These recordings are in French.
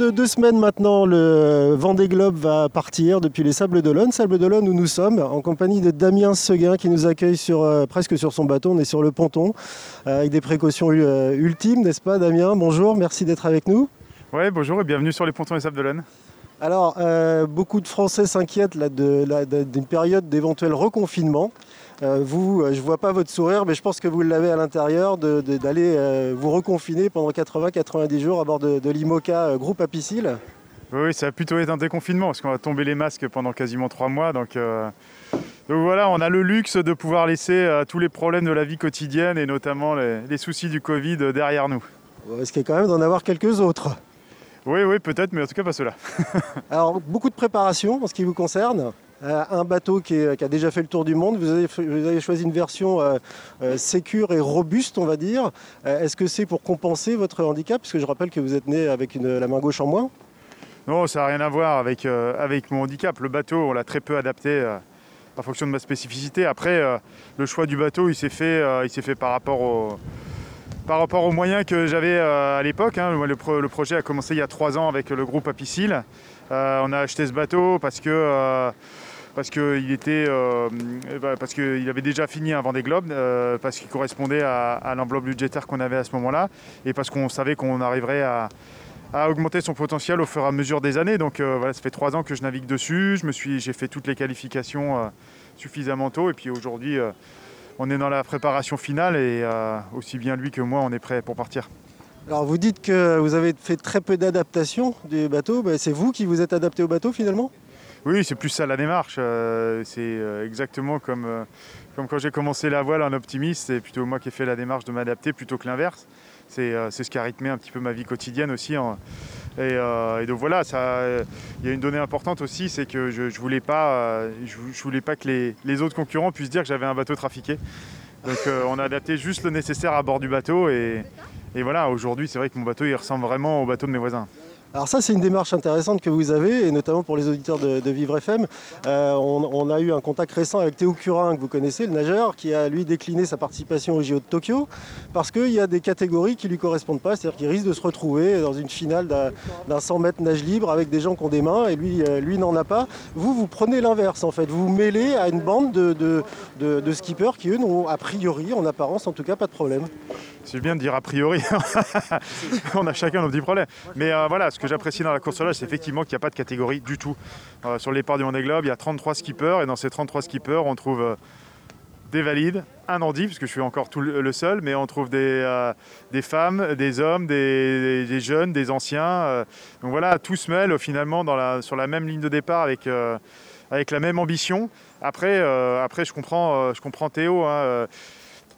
de deux semaines maintenant, le Vendée Globe va partir depuis les Sables d'Olonne. Sables d'Olonne où nous sommes, en compagnie de Damien Seguin qui nous accueille sur, euh, presque sur son bateau. On est sur le ponton, euh, avec des précautions euh, ultimes, n'est-ce pas Damien? Bonjour, merci d'être avec nous. Oui, bonjour et bienvenue sur les pontons des Sables d'Olonne. Alors, beaucoup de Français s'inquiètent d'une période d'éventuel reconfinement. Euh, vous, euh, je ne vois pas votre sourire, mais je pense que vous l'avez à l'intérieur d'aller euh, vous reconfiner pendant 80-90 jours à bord de, l'IMOCA groupe Apicile. Oui, ça a plutôt été un déconfinement parce qu'on a tombé les masques pendant quasiment trois mois. Donc, voilà, on a le luxe de pouvoir laisser tous les problèmes de la vie quotidienne et notamment les, soucis du Covid derrière nous. Ce qui est quand même d'en avoir quelques autres. Oui, oui, peut-être, mais en tout cas pas cela. Alors, beaucoup de préparation en ce qui vous concerne. Euh, un bateau qui, a déjà fait le tour du monde. Vous avez, choisi une version euh, euh, sécure et robuste, on va dire. Est-ce que c'est pour compenser votre handicap? Parce que je rappelle que vous êtes né avec la main gauche en moins. Non, ça n'a rien à voir avec, mon handicap. Le bateau, on l'a très peu adapté en fonction de ma spécificité. Après, le choix du bateau, il s'est fait, par rapport aux moyens que j'avais à l'époque. Hein. Le, projet a commencé il y a trois ans avec le groupe Apicil. on a acheté ce bateau parce que parce qu'il était, euh, bah, parce qu'il avait déjà fini un Vendée Globe, euh, parce qu'il correspondait à, l'enveloppe budgétaire qu'on avait à ce moment-là, et parce qu'on savait qu'on arriverait à, augmenter son potentiel au fur et à mesure des années. Donc euh, voilà, ça fait trois ans que je navigue dessus. Je me suis, j'ai fait toutes les qualifications suffisamment tôt, et puis aujourd'hui, on est dans la préparation finale, et aussi bien lui que moi, on est prêt pour partir. Alors vous dites que vous avez fait très peu d'adaptation du bateau. Ben, c'est vous qui vous êtes adapté au bateau finalement? Oui, c'est plus ça la démarche. Euh, c'est euh, exactement comme, euh, comme quand j'ai commencé la voile en optimiste, c'est plutôt moi qui ai fait la démarche de m'adapter plutôt que l'inverse. C'est ce qui a rythmé un petit peu ma vie quotidienne aussi. Et, donc voilà, il y a une donnée importante aussi, c'est que je ne voulais, pas, je, voulais pas que les, les, autres concurrents puissent dire que j'avais un bateau trafiqué. Donc on a adapté juste le nécessaire à bord du bateau. Et, et voilà, aujourd'hui c'est vrai que mon bateau il ressemble vraiment au bateau de mes voisins. Alors ça, c'est une démarche intéressante que vous avez, et notamment pour les auditeurs de, Vivre FM. Euh, on, a eu un contact récent avec Théo Curin, que vous connaissez, le nageur, qui a lui décliné sa participation au JO de Tokyo, parce qu'il y a des catégories qui ne lui correspondent pas, c'est-à-dire qu'il risque de se retrouver dans une finale d'un 100 mètres nage libre avec des gens qui ont des mains, et lui, euh, lui n'en a pas. Vous, vous prenez l'inverse, en fait. Vous vous mêlez à une bande de, de skippers qui, eux, n'ont a priori, en apparence, en tout cas, pas de problème. C'est bien de dire a priori. on a chacun nos petits problèmes. Mais euh, voilà, ce que j'apprécie dans la course large, c'est effectivement qu'il n'y a pas de catégorie du tout. Euh, sur le départ du Vendée Globe, il y a 33 skippers et dans ces 33 skippers, on trouve euh, des valides, un handi, puisque je suis encore tout le seul, mais on trouve des, des femmes, des hommes, des, jeunes, des anciens. donc voilà, tout se mêle finalement sur la même ligne de départ avec, la même ambition. Après, après je, comprends, je comprends Théo. Hein,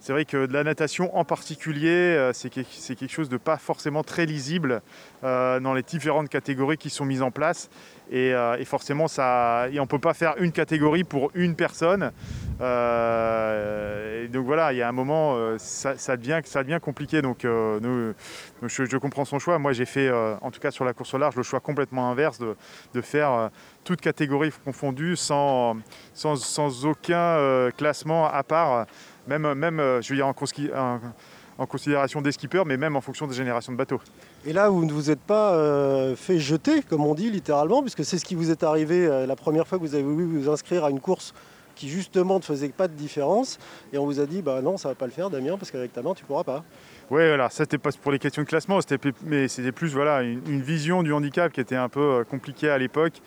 c'est vrai que de la natation en particulier, euh, c'est quelque chose de pas forcément très lisible euh, dans les différentes catégories qui sont mises en place. Et, euh, forcément, ça, on ne peut pas faire une catégorie pour une personne. donc voilà, il y a un moment, ça, devient, compliqué. Donc je, comprends son choix. Moi, j'ai fait, en tout cas sur la course au large, le choix complètement inverse de, faire toute catégorie confondue sans, sans, sans aucun classement à part même, même euh, je veux dire en, considération des skippers, mais même en fonction des générations de bateaux. Et là, vous ne vous êtes pas euh, fait jeter, comme on dit littéralement, puisque c'est ce qui vous est arrivé euh, la première fois que vous avez voulu vous inscrire à une course qui justement ne faisait pas de différence, et on vous a dit, bah non, ça va pas le faire, Damien, parce qu'avec ta main, tu pourras pas. Oui, voilà, ça c'était pas pour les questions de classement, mais c'était plus voilà une, vision du handicap qui était un peu compliquée à l'époque,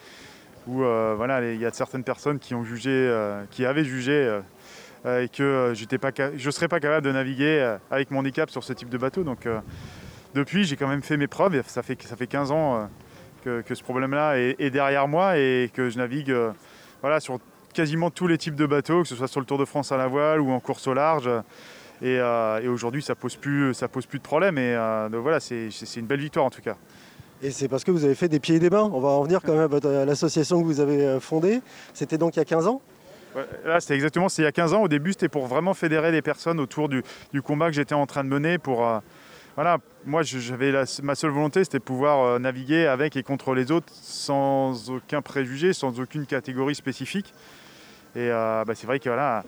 où voilà, il y a certaines personnes qui ont jugé, qui avaient jugé euh, et que euh, je ne serais pas capable de naviguer euh, avec mon handicap sur ce type de bateau. Donc depuis, j'ai quand même fait mes preuves. Ça fait, ça fait 15 ans que, ce problème-là est, derrière moi et que je navigue voilà, sur quasiment tous les types de bateaux, que ce soit sur le Tour de France à la voile ou en course au large. Et, aujourd'hui, ça pose pose plus de problème. Et voilà, c'est une belle victoire en tout cas. Et c'est parce que vous avez fait des pieds et des mains. On va en venir quand même à l'association que vous avez fondée. C'était donc il y a 15 ans Là, c'était exactement, c'est il y a 15 ans. Au début, c'était pour vraiment fédérer les personnes autour du, combat que j'étais en train de mener. Pour, euh, voilà, moi, j'avais ma seule volonté, c'était de pouvoir euh, naviguer avec et contre les autres sans aucun préjugé, sans aucune catégorie spécifique. Et euh, bah, c'est vrai que voilà,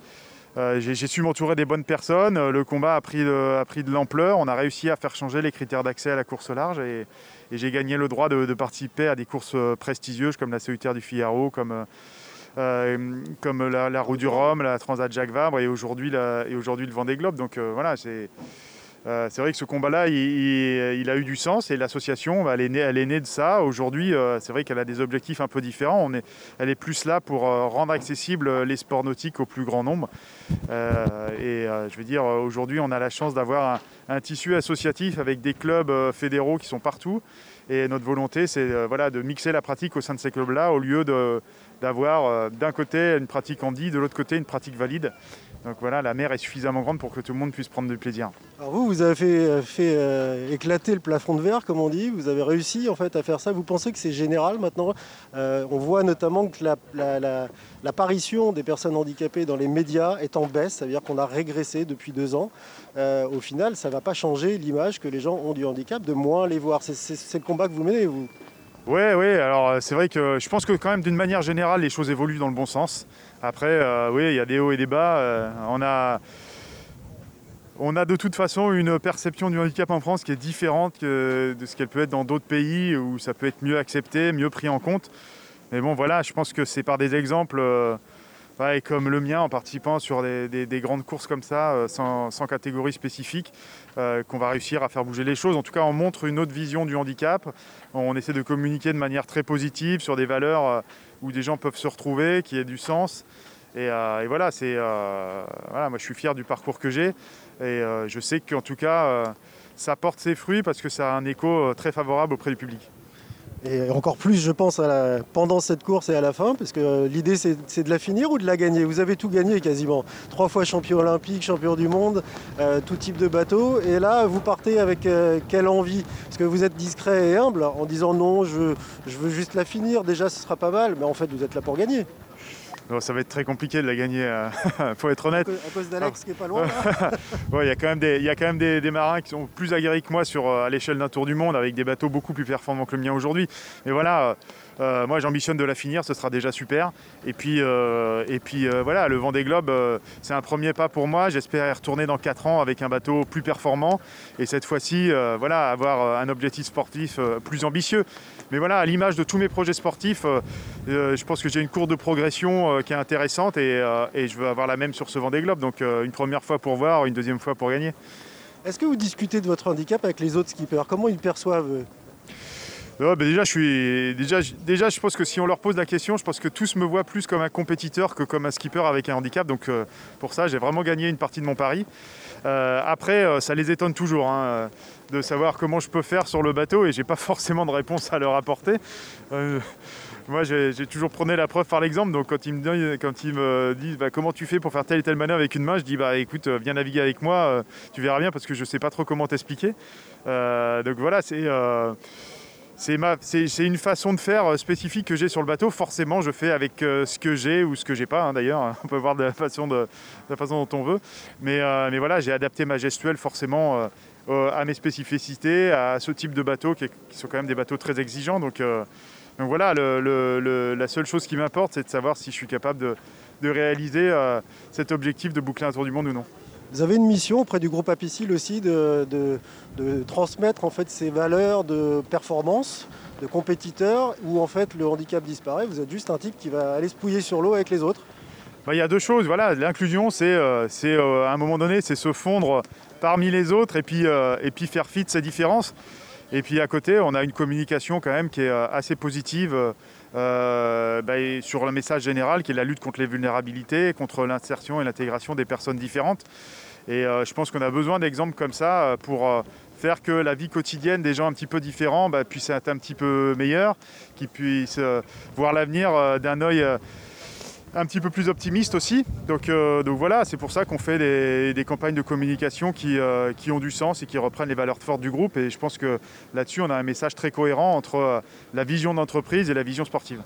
j'ai su m'entourer des bonnes personnes. Le combat a pris, de, a pris de l'ampleur. On a réussi à faire changer les critères d'accès à la course large et, j'ai gagné le droit de, participer à des courses prestigieuses comme la solitaire du Figaro, comme, comme la, Roue du Rhum, la Transat Jacques Vabre et aujourd'hui le Vendée Globe. Donc voilà, c'est euh, c'est vrai que ce combat-là, il, a eu du sens et l'association, elle, est née, de ça. Aujourd'hui, euh, c'est vrai qu'elle a des objectifs un peu différents. elle est plus là pour euh, rendre accessibles les sports nautiques au plus grand nombre. et je veux dire, aujourd'hui, on a la chance d'avoir un, tissu associatif avec des clubs fédéraux qui sont partout. Et notre volonté, c'est voilà, de mixer la pratique au sein de ces clubs-là au lieu d'avoir d'un côté une pratique dit, de l'autre côté une pratique valide. Donc voilà, la mer est suffisamment grande pour que tout le monde puisse prendre du plaisir. Vous, vous avez fait, fait euh, éclater le plafond de verre, comme on dit. Vous avez réussi en fait à faire ça. Vous pensez que c'est général maintenant? Euh, On voit notamment que l'apparition des personnes handicapées dans les médias est en baisse. Ça veut dire qu'on a régressé depuis deux ans. Euh, au final, ça ne va pas changer l'image que les gens ont du handicap, de moins les voir. C'est le combat que vous menez, vous oui, oui, alors c'est vrai que je pense que quand même d'une manière générale les choses évoluent dans le bon sens. Après, euh, oui, il y a des hauts et des bas. Euh, on, a, on a de toute façon une perception du handicap en France qui est différente de ce qu'elle peut être dans d'autres pays où ça peut être mieux accepté, mieux pris en compte. Mais bon, voilà, je pense que c'est par des exemples euh, comme le mien en participant sur des, grandes courses comme ça, sans, catégorie spécifique, qu'on va réussir à faire bouger les choses. En tout cas, on montre une autre vision du handicap. On essaie de communiquer de manière très positive sur des valeurs où des gens peuvent se retrouver, qui ait du sens. Et, euh, voilà, euh, voilà, moi je suis fier du parcours que j'ai et euh, je sais qu'en tout cas ça porte ses fruits parce que ça a un écho très favorable auprès du public. Et encore plus, je pense, pendant cette course et à la fin, parce que l'idée, c'est de la finir ou de la gagner? Vous avez tout gagné quasiment. Trois fois champion olympique, champion du monde, tout type de bateau. Et là, vous partez avec quelle envie? Parce que vous êtes discret et humble en disant non, je, je veux juste la finir. Déjà, ce sera pas mal, mais en fait, vous êtes là pour gagner ça va être très compliqué de la gagner, il euh, faut être honnête. À cause d'Alex qui est pas loin. Il y a quand même, des, y a quand même des, marins qui sont plus aguerris que moi sur, euh, à l'échelle d'un tour du monde avec des bateaux beaucoup plus performants que le mien aujourd'hui. Mais voilà, euh, moi j'ambitionne de la finir, ce sera déjà super. Et puis, et puis voilà, le Vendée Globe, c'est un premier pas pour moi. J'espère y retourner dans 4 ans avec un bateau plus performant. Et cette fois-ci, voilà, avoir un objectif sportif plus ambitieux. Mais voilà, à l'image de tous mes projets sportifs, je pense que j'ai une courbe de progression qui est intéressante euh, et, je veux avoir la même sur ce Vendée Globe. Donc euh, une première fois pour voir, une deuxième fois pour gagner. Est-ce que vous discutez de votre handicap avec les autres skippers? Comment ils perçoivent bah, déjà, je suis... déjà, déjà, je pense que si on leur pose la question, je pense que tous me voient plus comme un compétiteur que comme un skipper avec un handicap. Donc euh, pour ça, j'ai vraiment gagné une partie de mon pari. après, ça les étonne toujours hein, de savoir comment je peux faire sur le bateau et j'ai pas forcément de réponse à leur apporter. Moi, j'ai toujours prôné la preuve par l'exemple. Donc, quand ils me, disent bah, comment tu fais pour faire telle et telle manœuvre avec une main, je dis bah écoute, euh, viens naviguer avec moi, euh, tu verras bien parce que je ne sais pas trop comment t'expliquer. Euh, donc voilà, c'est une façon de faire spécifique que j'ai sur le bateau. Forcément, je fais avec ce que j'ai ou ce que j'ai pas. Hein, d'ailleurs, on peut voir de la façon, de, la façon dont on veut. Mais, mais voilà, j'ai adapté ma gestuelle forcément à mes spécificités, à ce type de bateaux qui, sont quand même des bateaux très exigeants. Donc donc voilà, la seule chose qui m'importe, c'est de savoir si je suis capable de, réaliser euh, cet objectif de boucler un tour du monde ou non. Vous avez une mission auprès du groupe Apicil aussi de, transmettre en fait ces valeurs de performance, de compétiteur, où en fait le handicap disparaît. Vous êtes juste un type qui va aller se pouiller sur l'eau avec les autres. Bah, il y a deux choses. Voilà, l'inclusion, c'est euh, euh, à un moment donné, c'est se fondre parmi les autres et puis, et puis faire fi de ces différences. Et puis à côté, on a une communication quand même qui est euh, assez positive euh, bah, sur le message général qui est la lutte contre les vulnérabilités, contre l'insertion et l'intégration des personnes différentes. Et euh, je pense qu'on a besoin d'exemples comme ça pour faire que la vie quotidienne des gens un petit peu différents bah, puisse être un petit peu meilleure, qu'ils puissent voir l'avenir d'un œil un petit peu plus optimiste aussi. Donc, euh, donc voilà, c'est pour ça qu'on fait des, campagnes de communication euh, qui, ont du sens et qui reprennent les valeurs fortes du groupe. Et je pense que là-dessus, on a un message très cohérent entre euh, la vision d'entreprise et la vision sportive.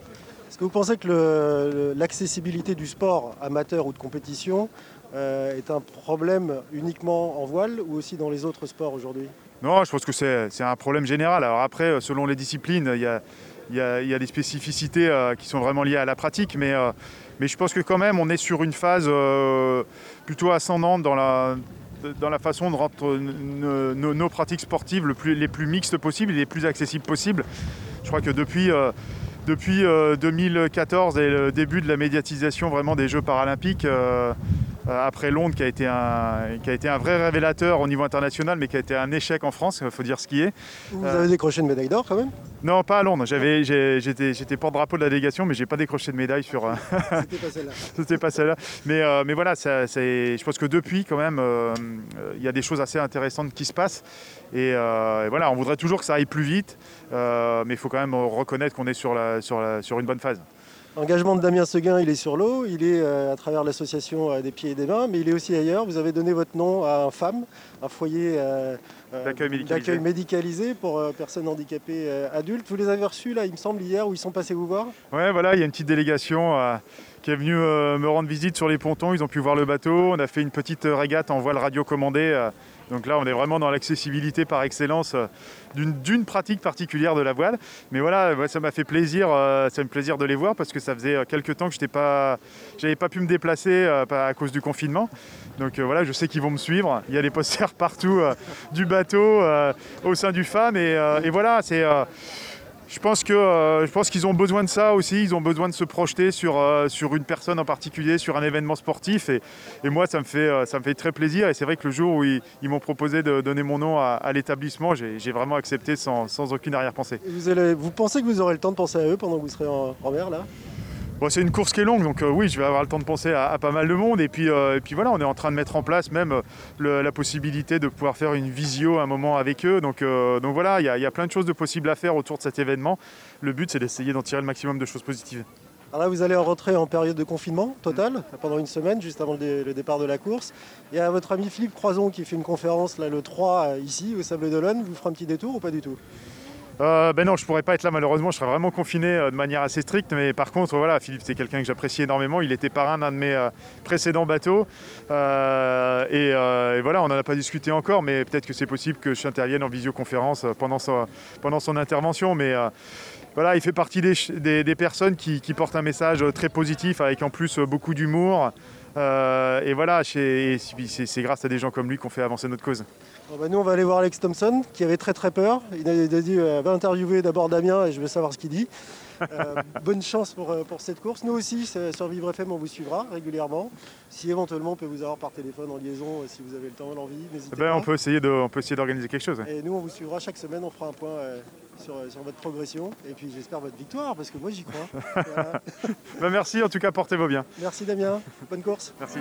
Est-ce que vous pensez que l'accessibilité du sport amateur ou de compétition est un problème uniquement en voile ou aussi dans les autres sports aujourd'hui? Non, je pense que c'est un problème général. Alors après, selon les disciplines, il y a, des spécificités qui sont vraiment liées à la pratique, mais Mais je pense que quand même, on est sur une phase plutôt ascendante dans la, dans la façon de rendre nos, pratiques sportives les plus mixtes possibles et les plus accessibles possibles. Je crois que depuis, depuis 2014 et le début de la médiatisation vraiment des Jeux paralympiques, euh, après Londres qui a, été un, qui a été un vrai révélateur au niveau international, mais qui a été un échec en France, il faut dire ce qui est. Vous avez décroché une médaille d'or quand même? Non, pas à Londres. J'étais porte-drapeau de la délégation, mais j'ai pas décroché de médaille sur. Euh, C'était pas celle-là. C'était pas celle-là. Mais, euh, mais voilà, je pense que depuis, quand même, il y a des choses assez intéressantes qui se passent. Et, voilà, on voudrait toujours que ça aille plus vite, mais il faut quand même reconnaître qu'on est sur, la, sur, la, sur une bonne phase. L'engagement de Damien Seguin, il est sur l'eau, il est euh, à travers l'association euh, des pieds et des mains, mais il est aussi ailleurs. Vous avez donné votre nom à un FAM, un foyer euh, d'accueil médicalisé. pour personnes handicapées adultes. Vous les avez reçus là, il me semble, hier, où ils sont passés vous voir? Ouais, voilà, il y a une petite délégation qui est venue me rendre visite sur les pontons. Ils ont pu voir le bateau. On a fait une petite régate en voile radiocommandée donc là, on est vraiment dans l'accessibilité par excellence euh, d'une pratique particulière de la voile. Mais voilà, ça m'a fait plaisir, euh, ça me plaisir de les voir parce que ça faisait euh, quelques temps que je n'avais pas, pas pu me déplacer à cause du confinement. Donc voilà, je sais qu'ils vont me suivre. Il y a des posters partout du bateau au sein du FAM. Et voilà, c'est je pense que euh, je pense qu'ils ont besoin de ça aussi. Ils ont besoin de se projeter sur, euh, sur une personne en particulier, sur un événement sportif. Et, moi, ça me, fait, euh, ça me fait très plaisir. Et c'est vrai que le jour où ils, m'ont proposé de donner mon nom à, l'établissement, j'ai vraiment accepté sans, aucune arrière-pensée. Vous, vous pensez que vous aurez le temps de penser à eux pendant que vous serez en mer là? C'est une course qui est longue, donc euh, oui, je vais avoir le temps de penser à, pas mal de monde. Et puis, euh, et voilà, on est en train de mettre en place même euh, la possibilité de pouvoir faire une visio un moment avec eux. Donc, donc voilà, il y, a plein de choses de possibles à faire autour de cet événement. Le but, c'est d'essayer d'en tirer le maximum de choses positives. Alors là, vous allez rentrer en période de confinement total pendant une semaine, juste avant le, départ de la course. Il y a votre ami Philippe Croison qui fait une conférence le 3 ici, au Sable d'Olonne. Vous ferez un petit détour ou pas du tout? Euh, ben non, je pourrais pas être là malheureusement, je serais vraiment confiné euh, de manière assez stricte. Mais par contre, voilà, Philippe, c'est quelqu'un que j'apprécie énormément. Il était parrain d'un de mes euh, précédents bateaux. Et, voilà, on n'en a pas discuté encore, mais peut-être que c'est possible que je intervienne en visioconférence pendant, pendant son intervention. Mais voilà, il fait partie des, personnes qui, portent un message très positif, avec en plus beaucoup d'humour. Et voilà, c'est grâce à des gens comme lui qu'on fait avancer notre cause. Bah, nous, on va aller voir Alex Thompson, qui avait très très peur. Il a, dit euh, va interviewer d'abord Damien et je vais savoir ce qu'il dit. Euh, bonne chance pour, euh, pour cette course. Nous aussi, sur Vivre FM, on vous suivra régulièrement. Si éventuellement on peut vous avoir par téléphone en liaison, si vous avez le temps l'envie, n'hésitez ben, pas. On peut essayer d'organiser quelque chose. Et nous, on vous suivra chaque semaine, on fera un point sur, sur, votre progression. Et puis j'espère votre victoire, parce que moi j'y crois. Ben, merci, en tout cas, portez-vous bien. Merci Damien, bonne course. Merci.